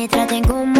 me traten como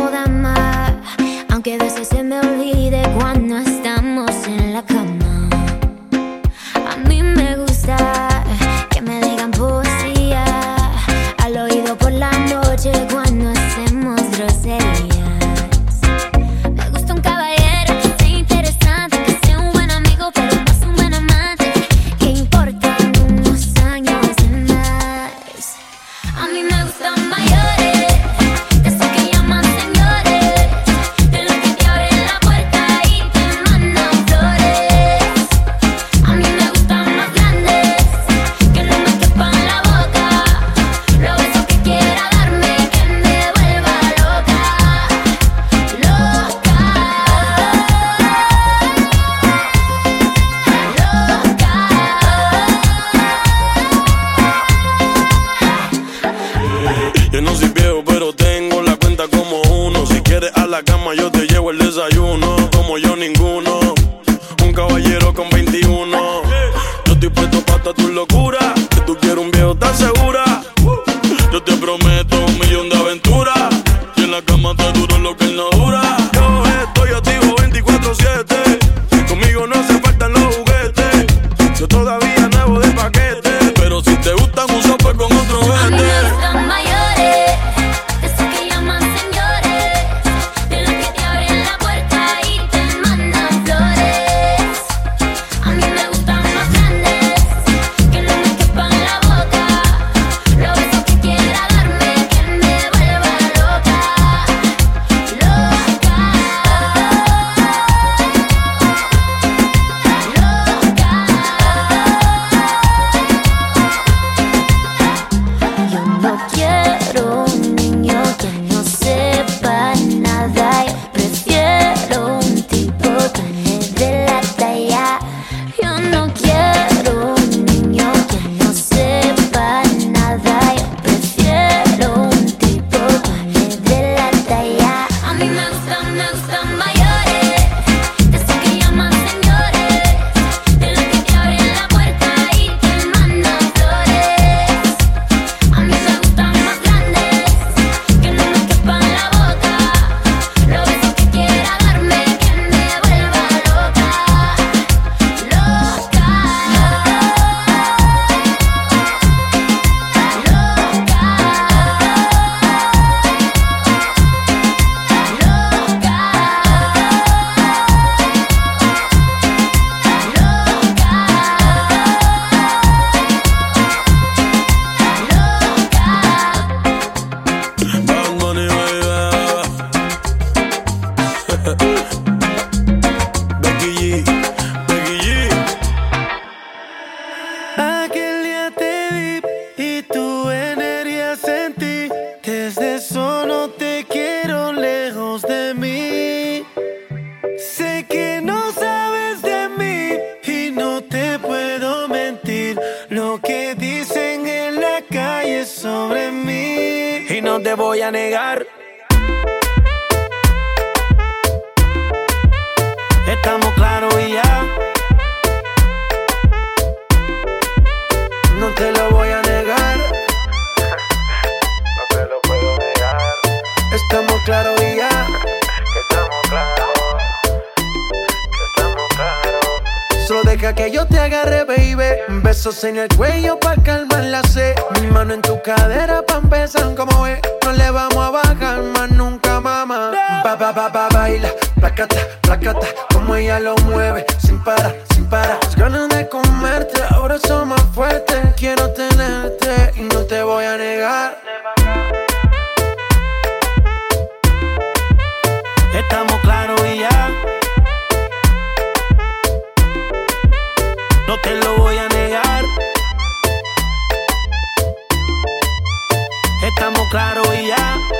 Claros y ya.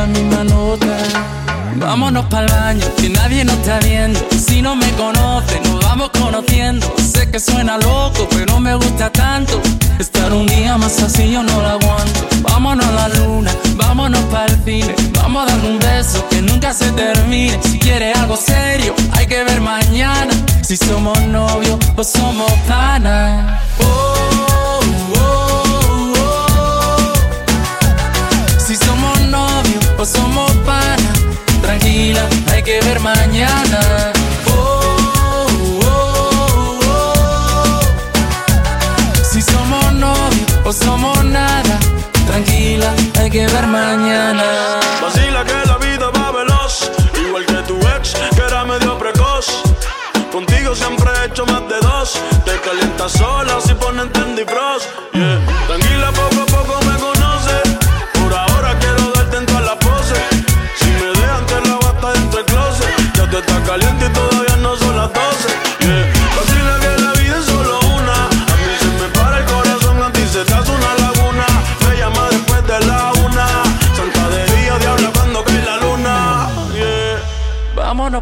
la misma nota. Vámonos para el baño, que nadie nos está viendo. Si no me conoce, nos vamos conociendo. Sé que suena loco, pero me gusta tanto. Estar un día más así yo no lo aguanto. Vámonos a la luna, vámonos para el cine. Vamos a dar un beso que nunca se termine. Si quieres algo serio, hay que ver mañana. Si somos novios o somos pana. Oh, oh, oh. Si somos o somos pana, tranquila, hay que ver mañana. Oh, oh, oh. Si somos novios o somos nada, tranquila, hay que ver mañana. Vacila que la vida va veloz, igual que tu ex, que era medio precoz. Contigo siempre he hecho más de dos. Te calientas sola si ponen Tandy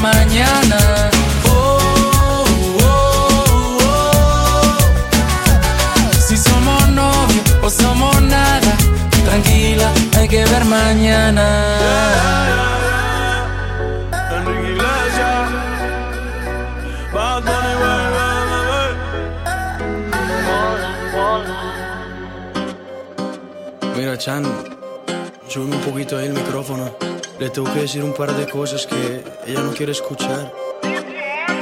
Mañana. Oh, oh, oh. Si somos novios o somos nada, tranquila, hay que ver mañana. Mira, Chan, sube un poquito ahí el micrófono. Le tengo que decir un par de cosas que ella no quiere escuchar.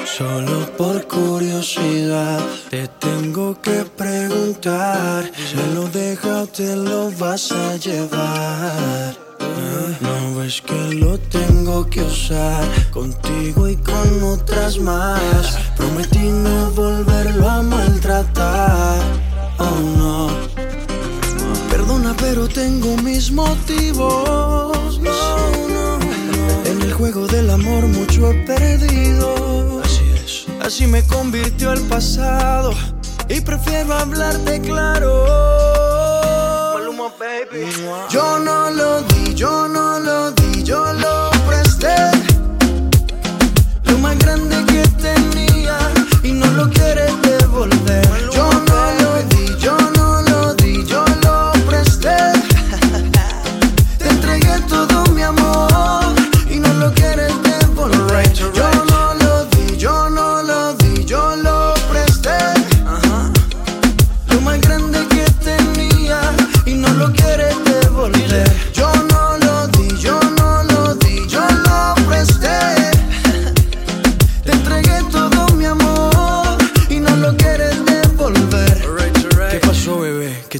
Solo por curiosidad te tengo que preguntar. ¿Me lo deja o te lo vas a llevar? No ves que lo tengo que usar contigo y con otras más. Prometí no volverlo a maltratar. Oh no Perdona, pero tengo mis motivos. No, no, no. En el juego del amor mucho he perdido. Así es. Así me convirtió el pasado. Y prefiero hablarte claro. Maluma, baby. Yo no lo di, yo no lo di, yo lo presté. Lo más grande que tenía y no lo quieres devolver.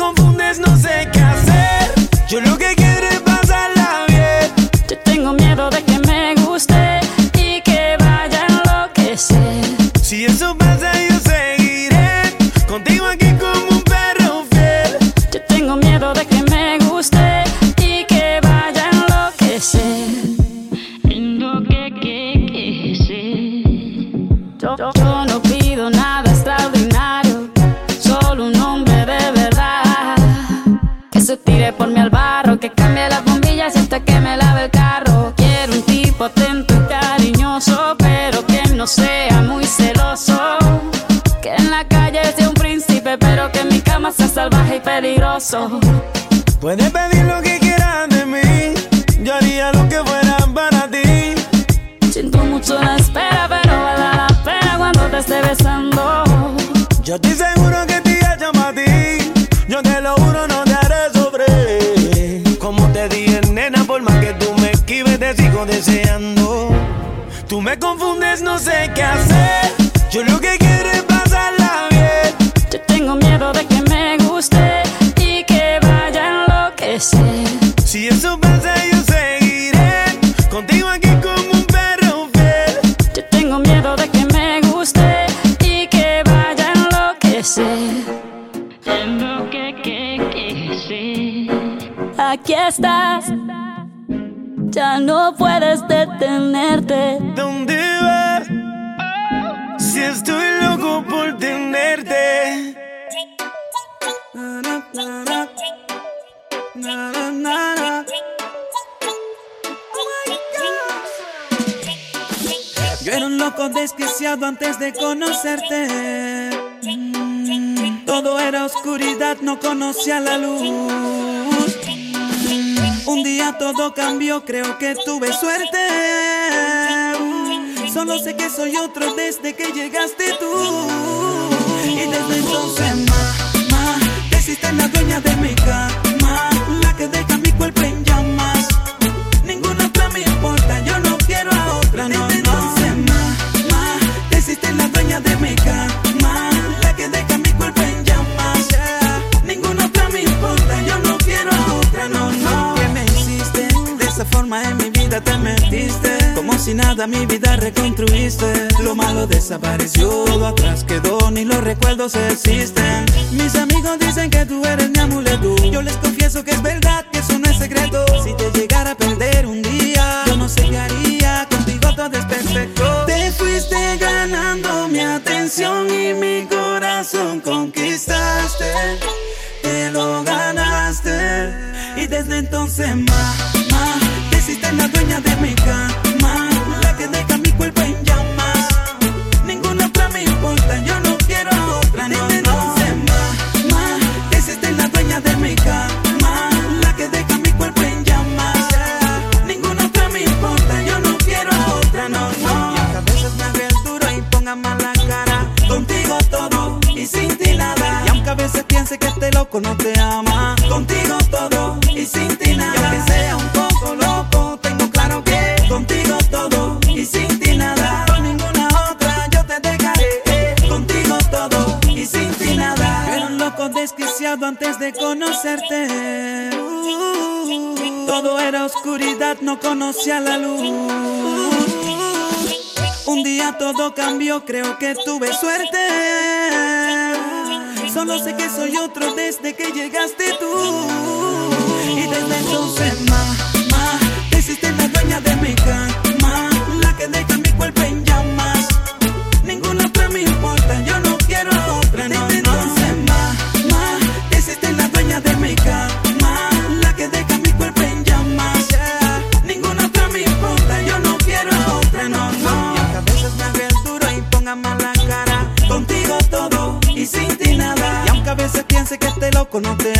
Don't. antes de conocerte. Mm, todo era oscuridad, no conocía la luz. Un día todo cambió, creo que tuve suerte. Mm, solo sé que soy otro desde que llegaste tú. Y desde entonces, ma, ma, te hiciste la dueña de mi cama, la que deja mi cuerpo en te mentiste. Como si nada mi vida reconstruiste. Lo malo desapareció, todo atrás quedó, ni los recuerdos existen. Mis amigos dicen que tú eres mi amuleto. Yo les confieso que es verdad, que eso no es secreto. Si te llegara a perder un día, yo no sé qué haría. Contigo todo es perfecto. Te fuiste ganando mi atención y mi corazón conquistaste. Te lo ganaste y desde entonces más de mi canto antes de conocerte. Uh, todo era oscuridad, no conocía la luz. Un día todo cambió, creo que tuve suerte. Solo sé que soy otro desde que llegaste tú. Y desde entonces más. no te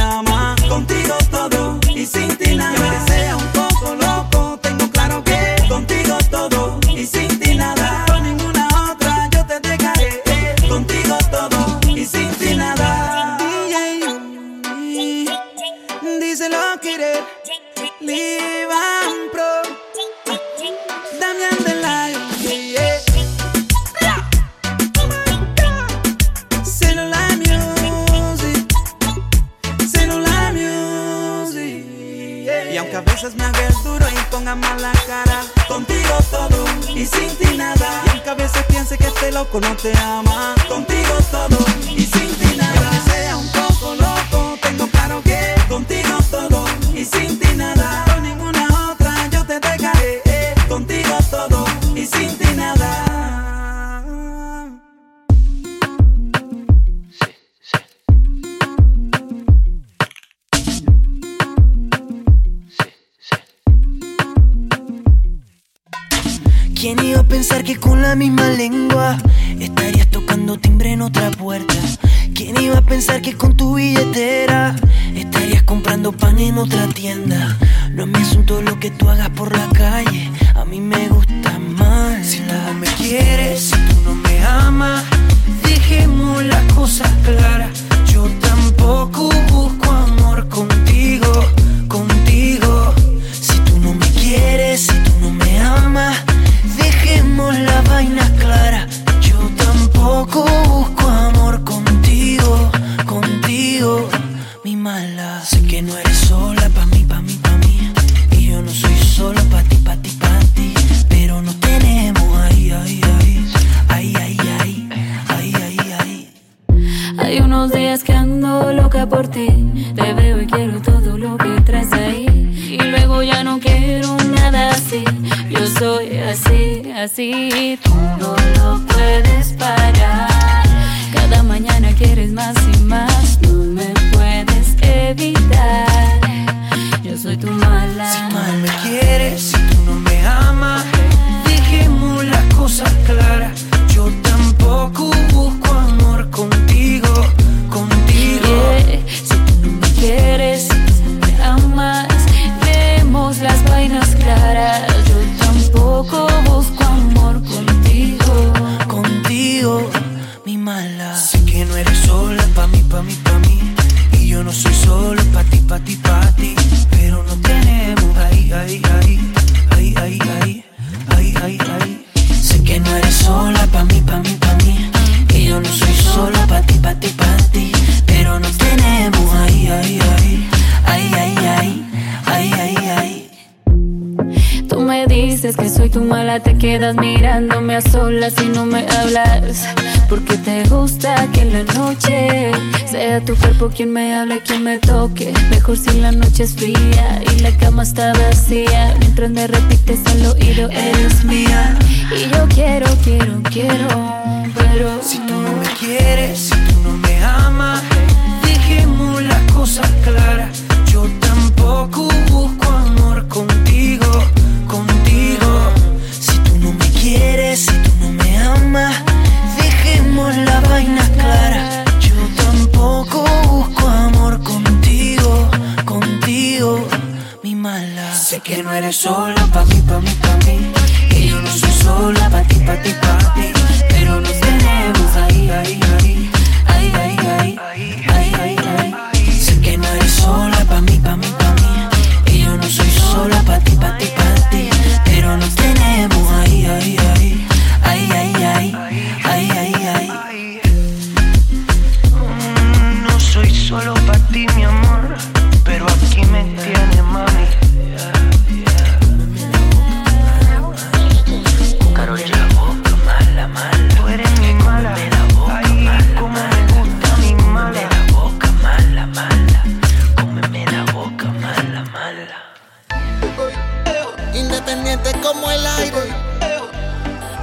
Independiente como el aire,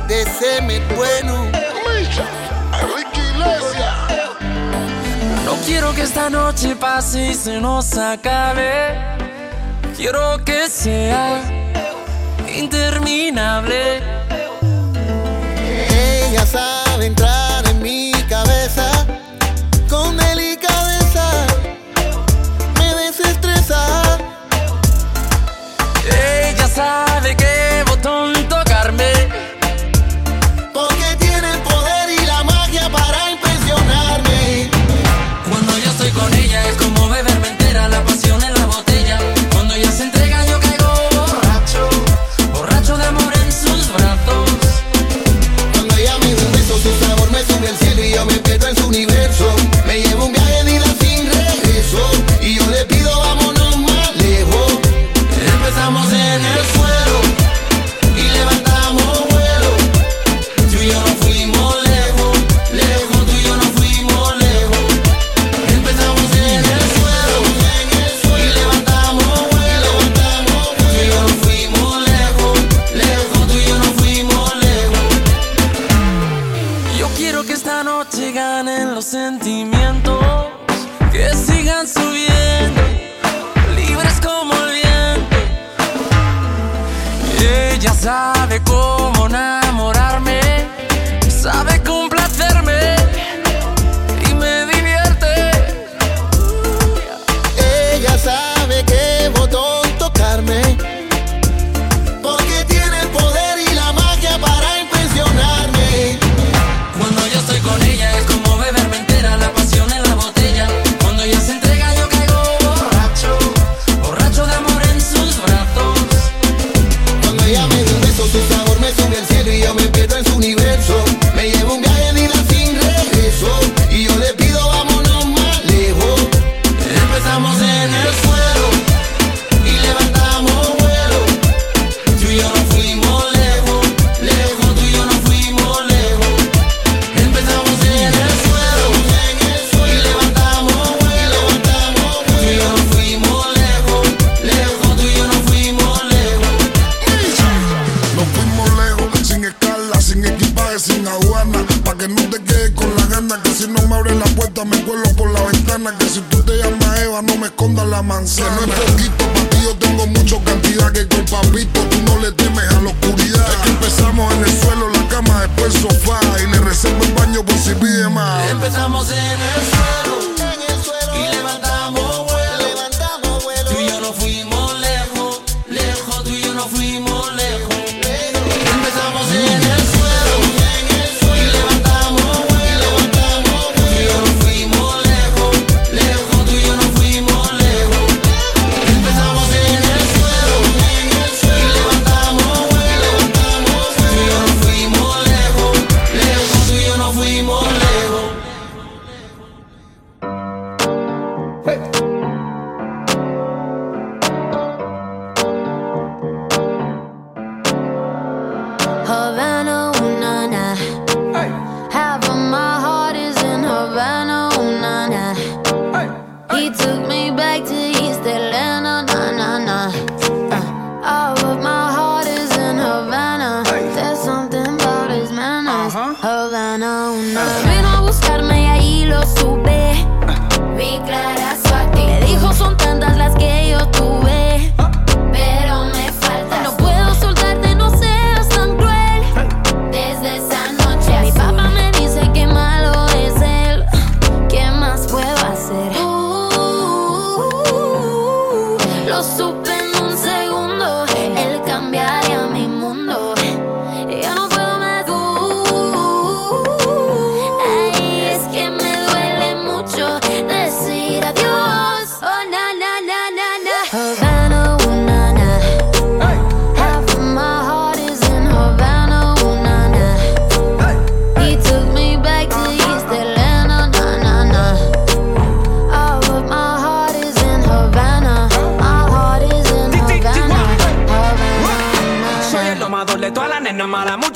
Deseme bueno. No quiero que esta noche pase y se nos acabe. Quiero que sea interminable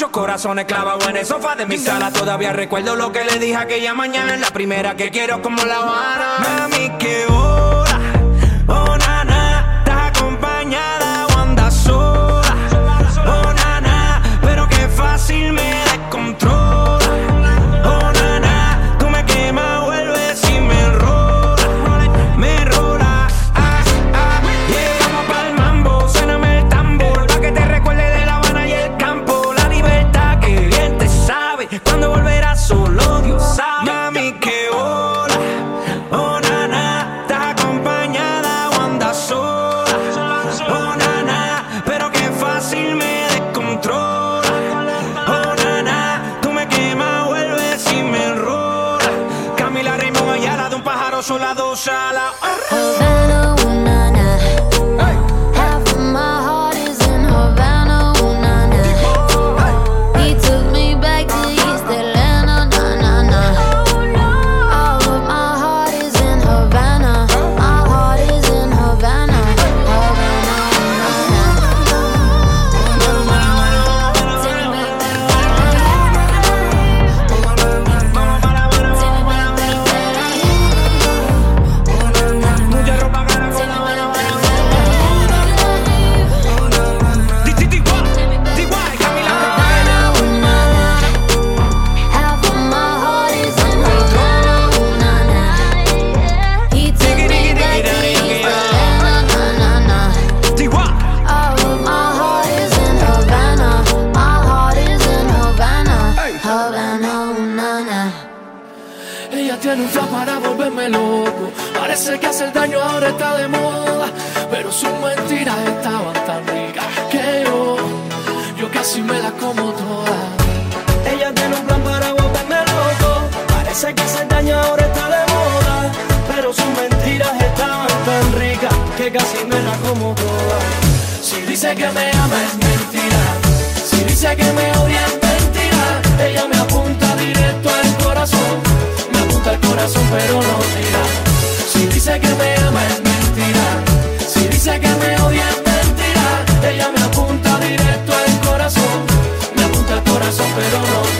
muchos corazones clavados en el sofá de mi sala. Todavía recuerdo lo que le dije aquella mañana. La primera que quiero como la Habana. Mami, que hoy casi me la como toda. Si dice que me ama es mentira, si dice que me odia es mentira. Ella me apunta directo al corazón, me apunta al corazón pero no tira. Si dice que me ama es mentira, si dice que me odia es mentira. Ella me apunta directo al corazón, me apunta al corazón pero no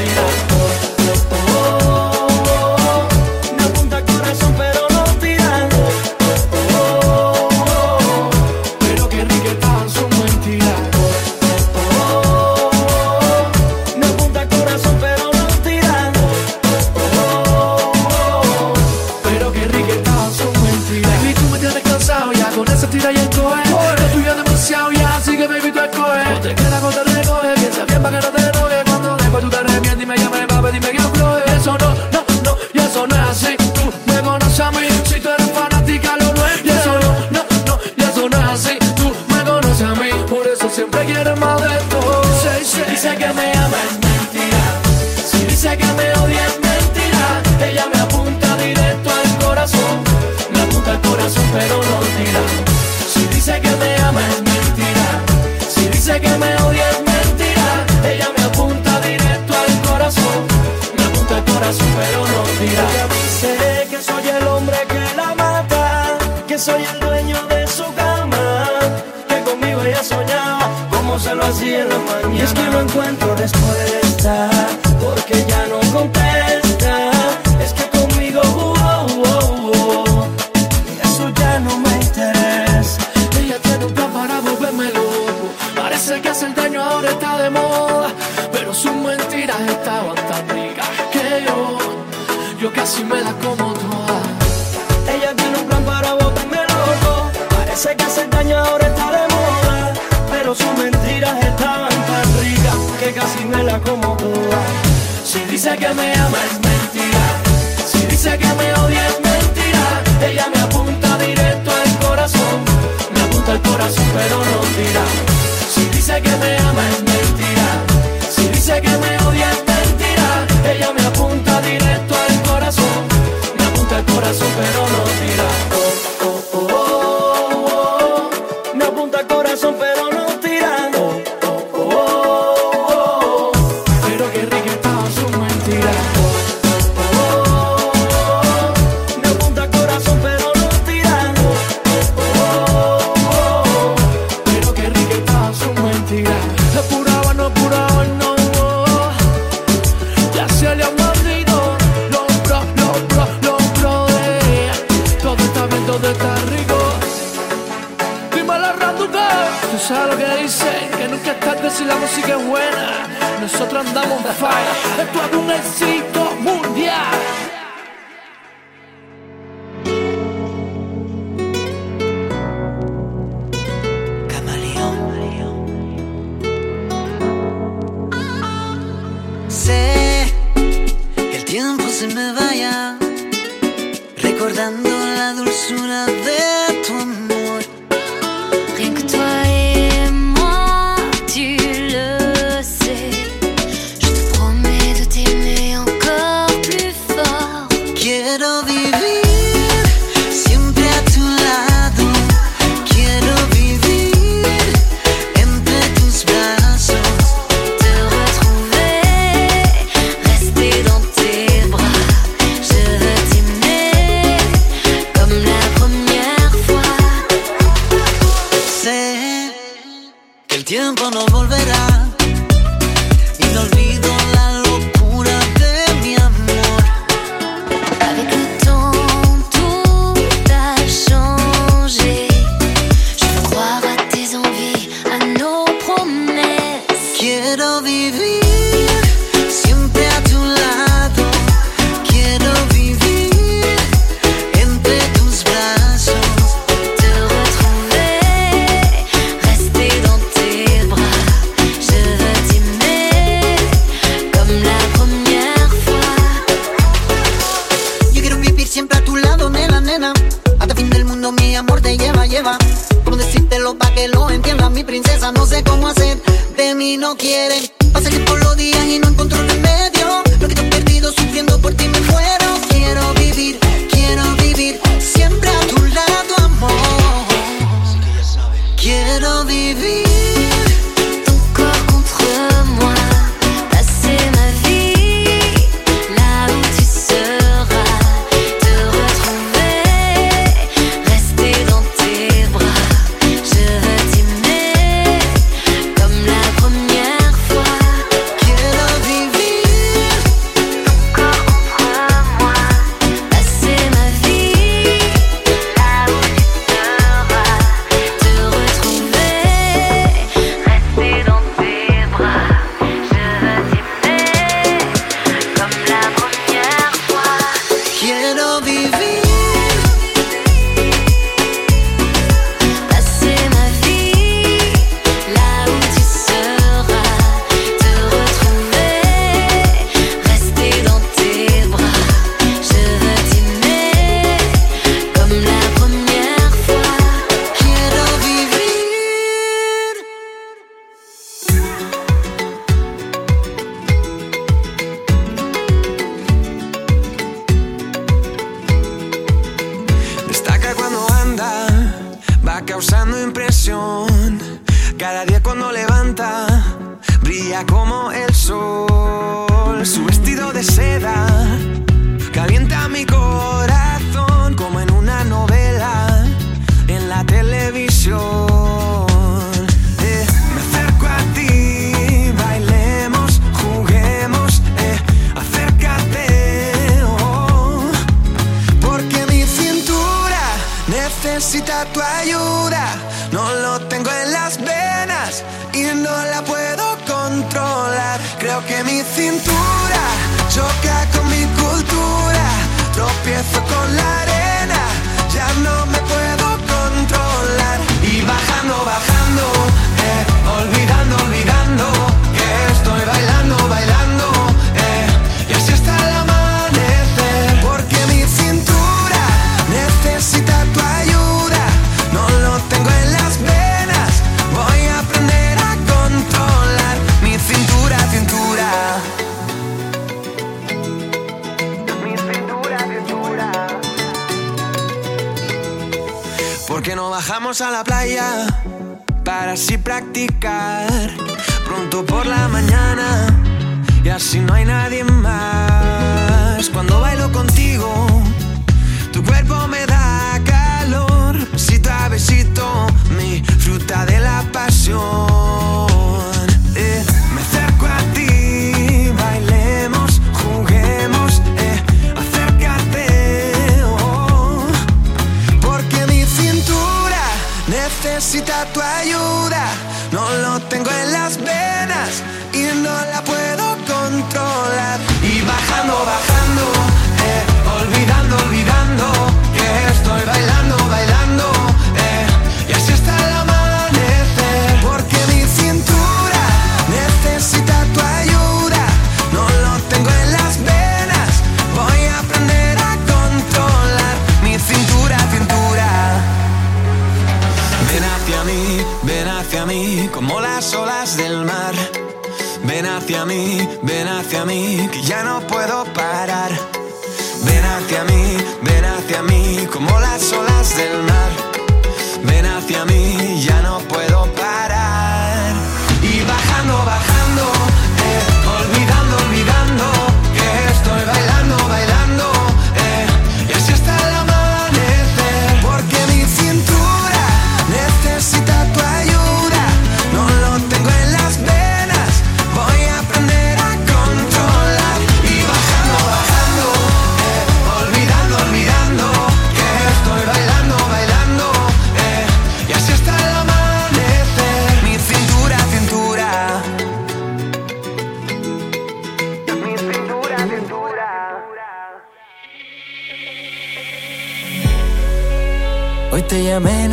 corazón pero no tira. Si dice que me ama es mentira. Si dice que me ama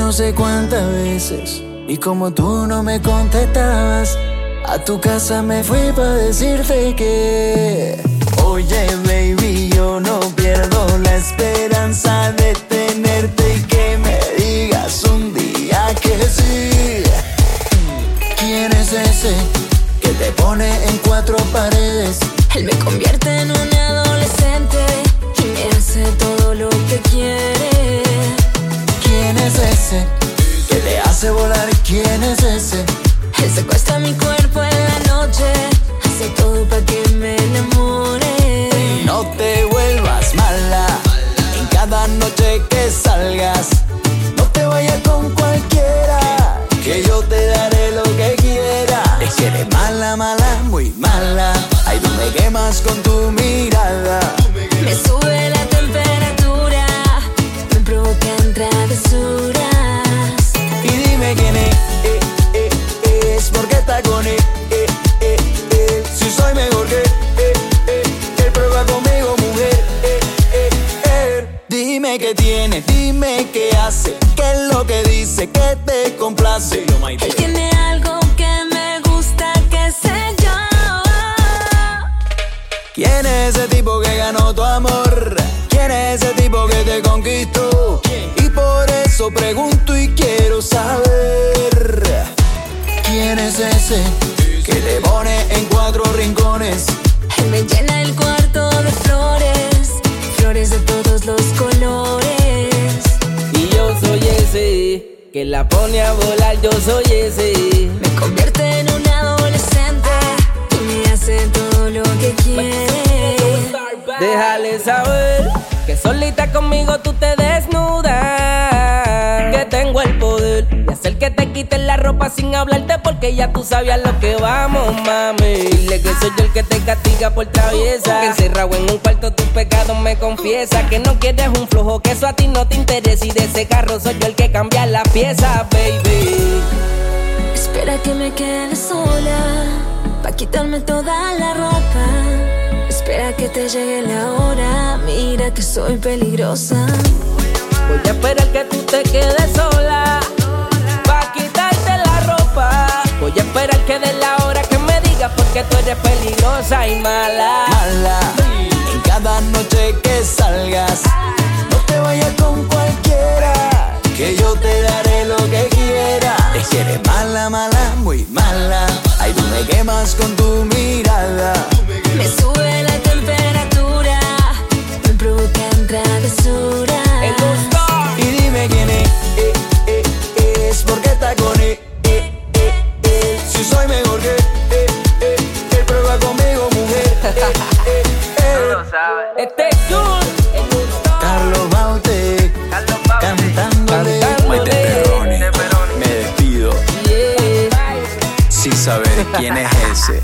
no sé cuántas veces y como tú no me contestabas, a tu casa me fui para decirte que Oye baby, yo no pierdo la esperanza de tenerte y que me digas un día que sí. ¿Quién es ese que te pone en cuatro paredes? Él me convierte en un adolescente y me hace todo lo que quiere. ¿Quién es ese que te hace volar? ¿Quién es ese? Él secuestra mi cuerpo en la noche, hace todo para que me enamore. No te vuelvas mala en cada noche que salgas. No te vayas con cualquiera, que yo te daré lo que quiera. Es que eres mala, mala, muy mala. Ay, tú me quemas con tu mirada. Me sube la temperatura, travesuras. Y dime quién es, eh, eh, eh, es porque está con él. eh, eh, eh. Si soy mejor que eh, eh, él, prueba conmigo, mujer. eh, eh, eh. Dime qué tiene, dime qué hace, qué es lo que dice, que te complace. Él tiene algo que me gusta, que sé yo. ¿Quién es ese tipo que ganó tu amor? ¿Quién es ese tipo que te conquistó? Y por eso pregunto y quiero saber. ¿Quién es ese que te pone en cuatro rincones? Él me llena el cuarto de flores, flores de todos los colores. Y yo soy ese que la pone a volar, yo soy ese. Me convierte en un adolescente y me hace todo lo que quiere. Déjale saber que solita conmigo tú te desnudas. Que tengo el poder de hacer que te quites la ropa sin hablarte porque ya tú sabías lo que vamos, mami. Dile que soy yo el que te castiga por traviesa. Que encerrado en un cuarto tus pecados me confiesa. Que no quieres un flojo, que eso a ti no te interesa. Y de ese carro soy yo el que cambia la pieza, baby. Espera que me quede sola, pa' quitarme toda la ropa. Espera que te llegue la hora, mira que soy peligrosa. Voy a esperar que tú te quedes sola, pa' quitarte la ropa. Voy a esperar que de la hora que me digas porque tú eres peligrosa y mala. Mala, en cada noche que salgas, no te vayas con cualquiera, que yo te daré lo que quieras. Es que eres mala, mala, muy mala. Ay, tú me quemas con tu mirada. Me sube la provocan travesuras. Y dime quién es, eh, eh, eh, es porque está con él. eh, eh, eh. Si soy mejor que eh, eh, eh, prueba conmigo, mujer. Eh, eh, eh. Este es Jun, Carlos Baute, cantándole. Maite Perroni, me despido sin saber quién es ese.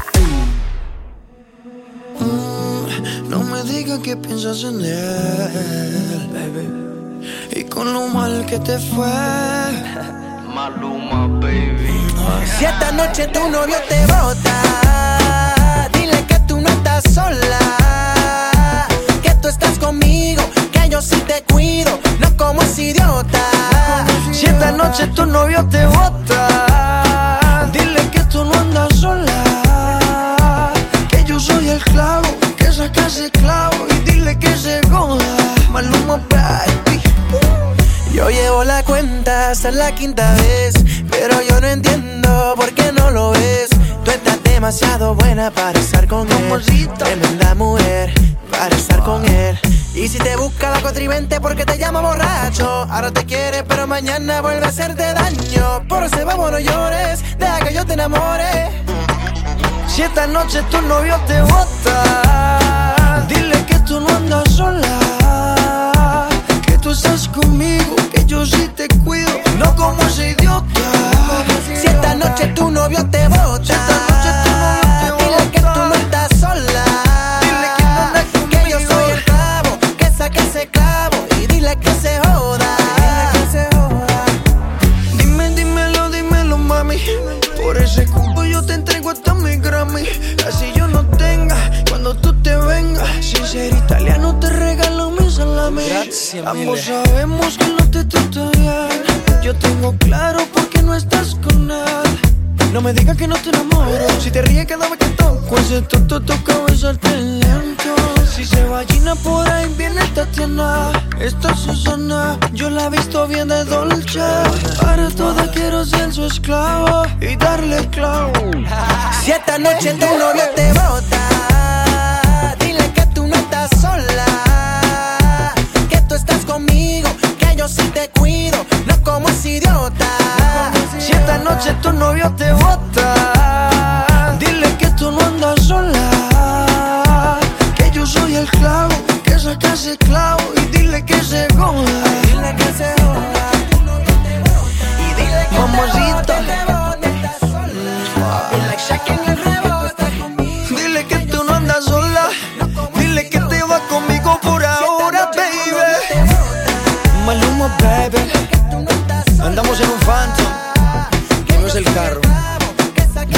No me digas que piensas en él, baby. Y con lo mal que te fue. Maluma, baby. Si esta noche tu novio te bota, dile que tú no estás sola. Que tú estás conmigo, que yo sí te cuido, no como ese idiota. Si esta noche tu novio te bota, dile que tú no andas sola. Que yo soy el clavo, que saca ese clavo y dile que se joda. Maluma, baby. Yo llevo la cuenta hasta la quinta vez, pero yo no entiendo por qué no lo ves. Tú estás demasiado buena para estar con él. Tremenda mujer para estar con él. Y si te busca la contribente porque te llama borracho, ahora te quiere, pero mañana vuelve a hacerte daño. Por ese vamos, no llores, deja que yo te enamore. Si esta noche tu novio te bota, dile que tú no andas sola. Que tú estás conmigo, que yo sí te cuido, no como ese idiota. Si esta noche tu novio te bota, Ambos sabemos que no te trata bien. Yo tengo claro por qué no estás con él. No me digas que no te enamoro. Si te ríes cada vez que toco, pues ese tonto toca besarte lento. Si se va por ahí, viene Tatiana. Esta es Susana, yo la he visto bien de dolce. Para toda quiero ser su esclavo y darle clavo. Si esta noche tu novio te bota, dile que tú no estás sola. Yo sí te cuido, no como ese idiota. Si esta noche tu novio te bota, dile que tú no andas sola. Que yo soy el clavo, que saca ese clavo y dile que se joda. Dile que se joda. Y dile que. Andamos en un Phantom. Que no es el carro.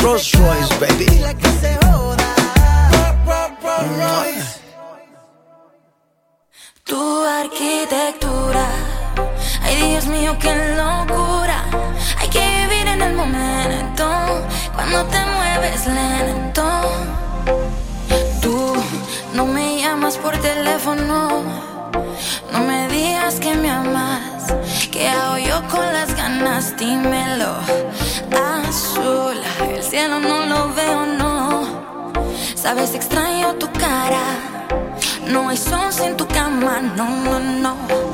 Rolls Royce, baby. Tu arquitectura, ay Dios mío, qué locura. Hay que vivir en el momento, cuando te mueves lento. Tú no me llamas por teléfono, no me digas que me amas. ¿Qué hago yo con las ganas? Dímelo. Azul, el cielo no lo veo, no. Sabes, extraño tu cara. No hay sol sin tu cama, no, no, no.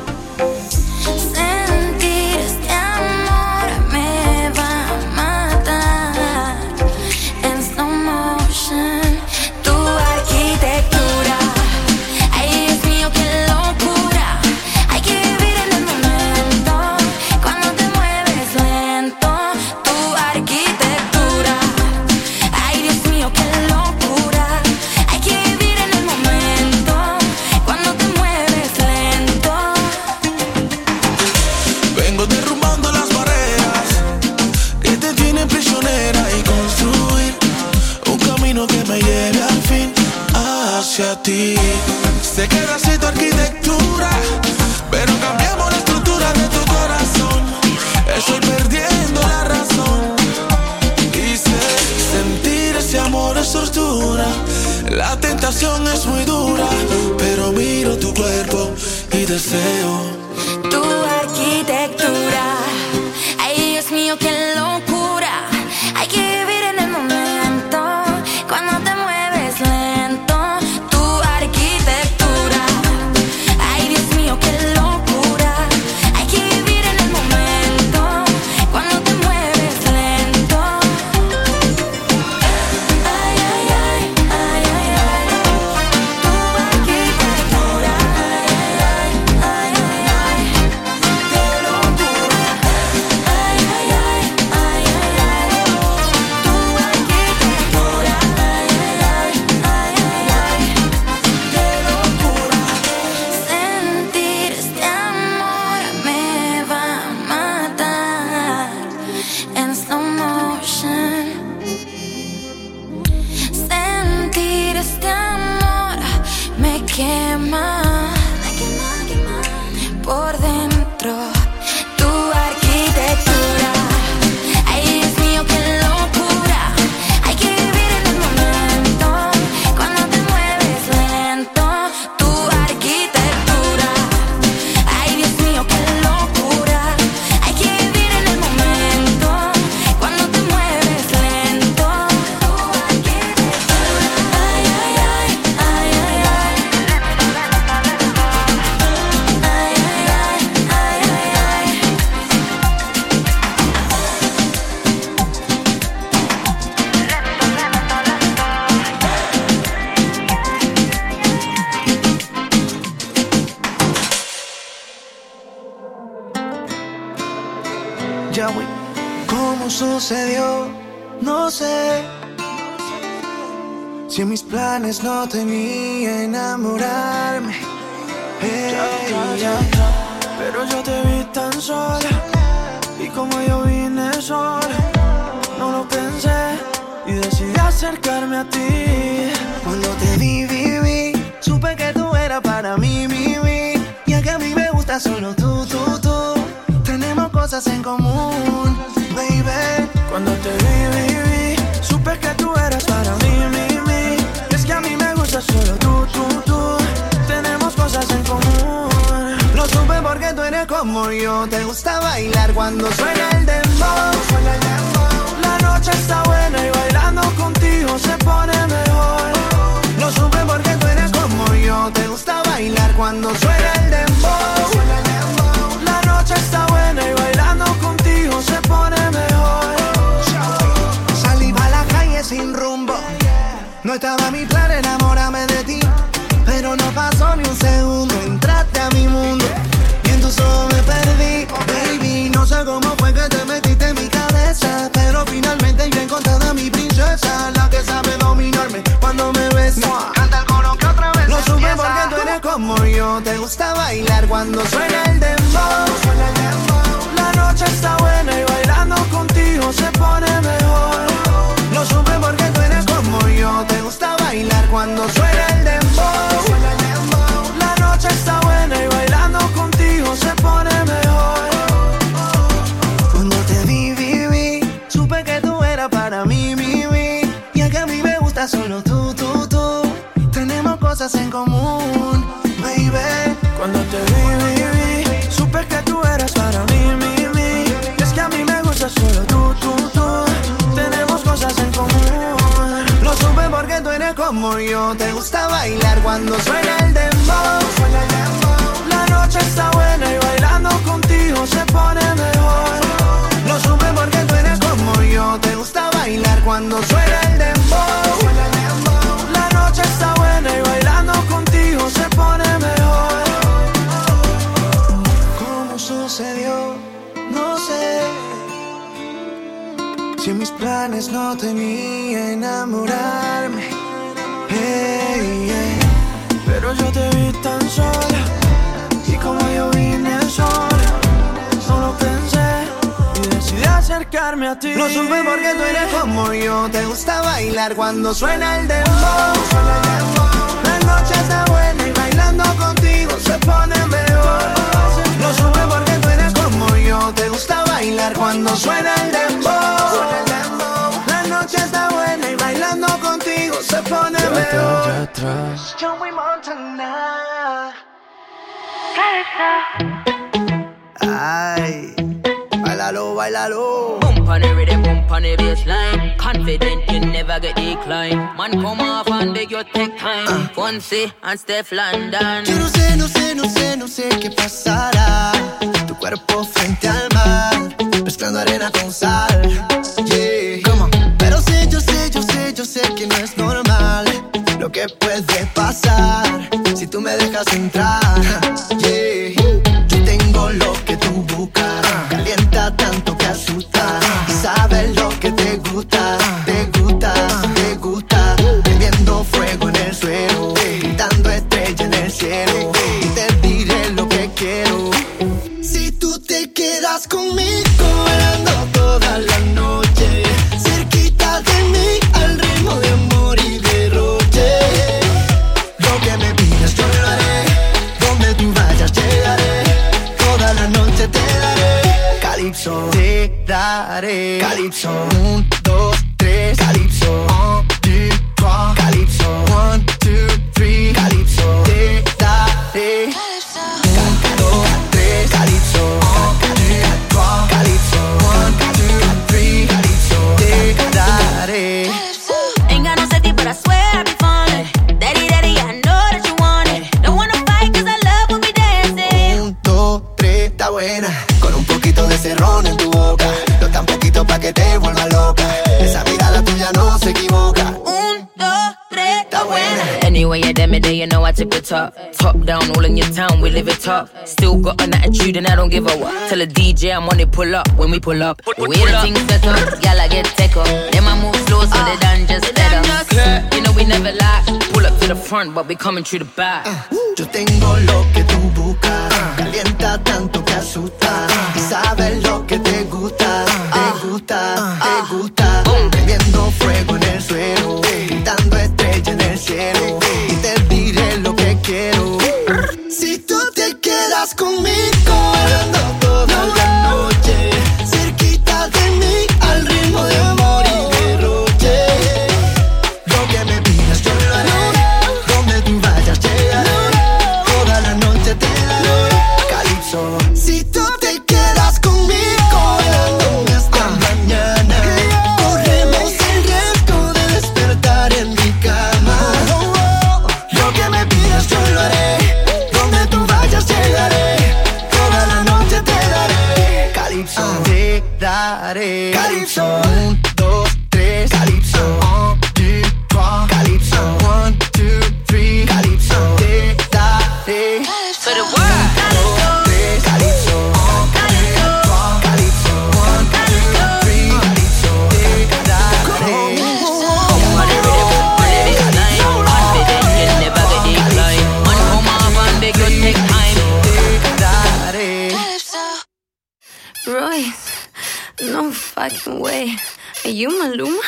te gusta bailar cuando suena el dembow. Suena. La noche está buena y bailando contigo se pone mejor. Lo supe porque tú eres como yo, te gusta bailar cuando suena el dembow. Suena el dembow. La noche está buena y bailando contigo se pone mejor. ¿Cómo sucedió? No sé. Si en mis planes no tenía enamorarme pero yo te vi tan sola y como yo vine sola, no pensé y decidí acercarme a ti. Lo supe porque tú eres como yo, te gusta bailar cuando suena el dembow. La noche está buena y bailando contigo se pone mejor. Lo supe porque tú eres como yo, te gusta bailar cuando suena el dembow. Noche está buena y bailando contigo se pone mejor. Joey Montana. Ay, bailalo, bailalo. Bump on the rhythm, bump on the. Confident you never get decline. Man, come off and beg you take time. Fonse and Steph London. Yo no sé, no sé, no sé, no sé qué pasará. Tu cuerpo frente al mar, mezclando arena con sal. Puede pasar si tú me dejas entrar. Know I tip it top. Top down, all in your town, we live it top. Still got an attitude and I don't give a what. Tell a DJ I'm on it, pull up when we pull up. The way the things set up, y'all I get take up. Then I move slow so they done just better. You know we never lie. Pull up to the front, but we coming through the back. Uh, yo tengo lo que tú buscas. Calienta tanto que asusta. Y sabes lo que te gusta. Te gusta, te uh, gusta. Uh, Royce, no fucking way. Are you Maluma?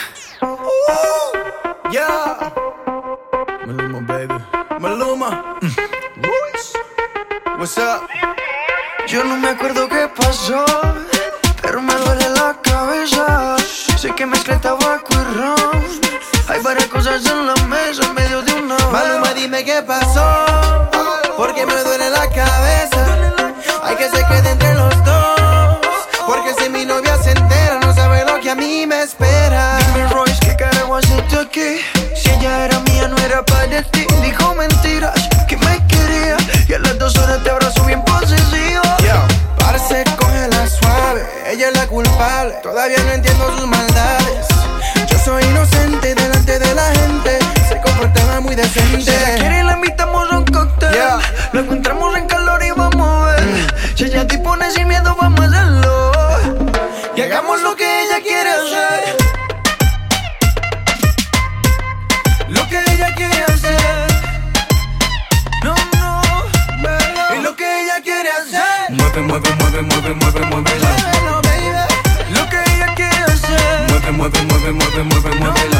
Yeah. Maluma, baby. Maluma. Luis. What's up? Yo no me acuerdo qué pasó, pero me duele la cabeza. Sé que mezclé tabaco y ron. Hay varias cosas en la mesa en medio de una. Maluma, dime qué pasó, porque me duele la cabeza. Hay que se quede entre los Si ella era mía, no era para ti. Dijo mentiras, que me quería. Y a las dos horas te abrazo bien posesivo. Parce, cógela suave. Ella es la culpable. Todavía no entiendo sus maldades. Yo soy inocente delante de la gente. Se comportaba muy decente. Si quiere, la invitamos a un cóctel. Lo encontramos en calor y vamos a ver. Si ella te pone sin miedo, vamos mueve, mueve, baby. Lo que ella quiere hacer. Mueve, mueve, mueve, mueve, mueve, muévelo.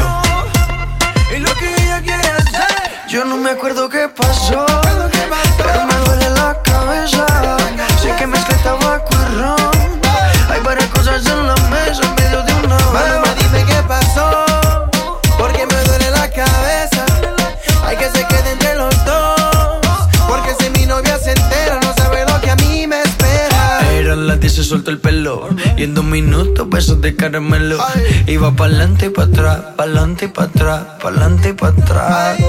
se soltó el pelo. Y en dos minutos besos de caramelo. Iba pa'lante y pa' atrás, pa'lante y pa' atrás, pa'lante y pa' atrás.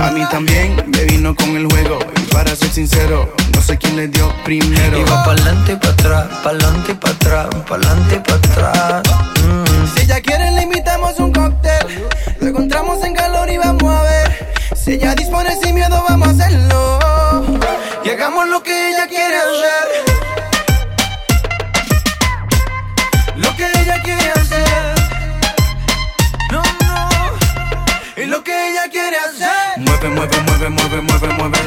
A mí también me vino con el juego. Y para ser sincero, no sé quién le dio primero. Iba pa'lante y pa' atrás, pa'lante y pa' atrás, pa'lante y pa' atrás. Mm. Si ella quiere, le invitamos un cóctel. Lo encontramos en calor y vamos a ver. Si ella dispone sin miedo, vamos a hacerlo. Y hagamos lo que ella quiere hacer. mueve, mueve, mueve, mueve.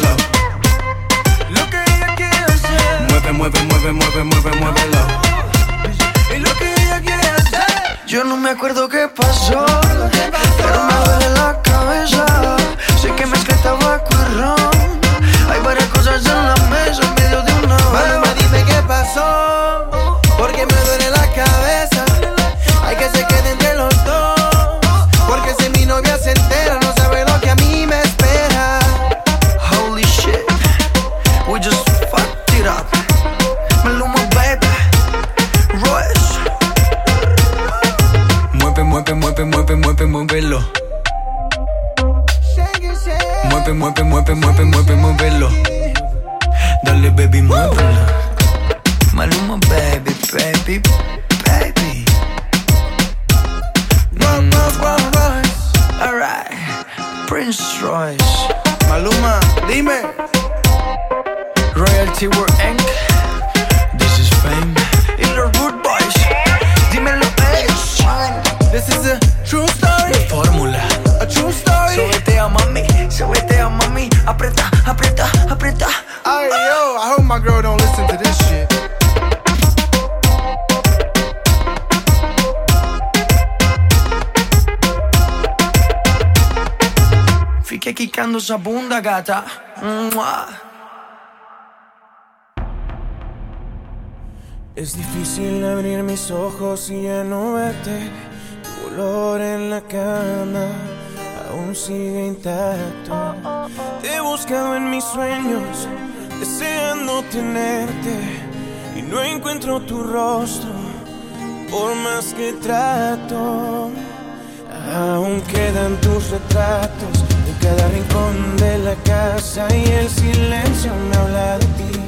Es difícil abrir mis ojos y ya no verte. Tu olor en la cama aún sigue intacto. Te he buscado en mis sueños, deseando tenerte. Y no encuentro tu rostro, por más que trato. Aún quedan tus retratos cada rincón de la casa y el silencio me habla de ti.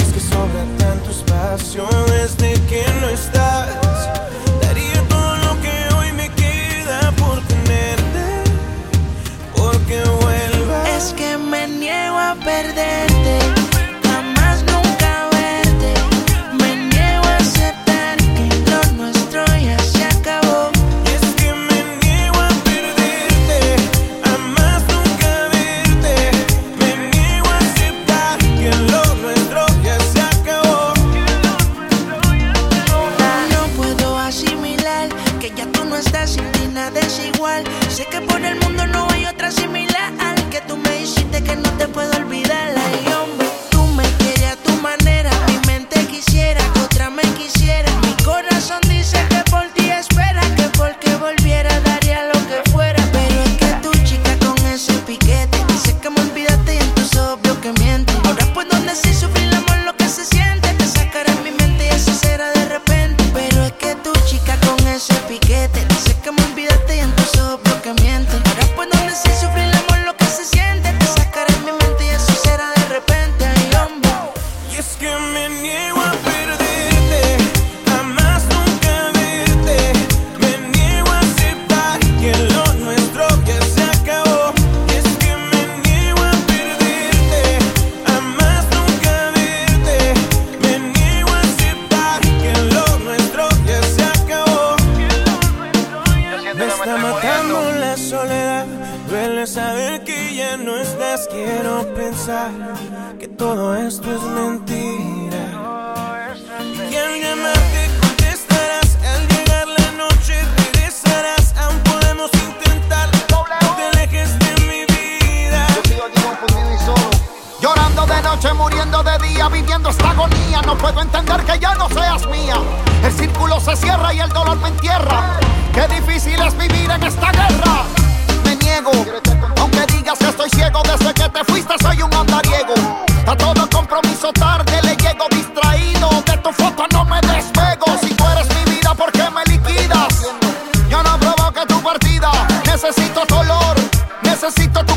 Es que sobra tanto espacio desde que no estás. necesito tu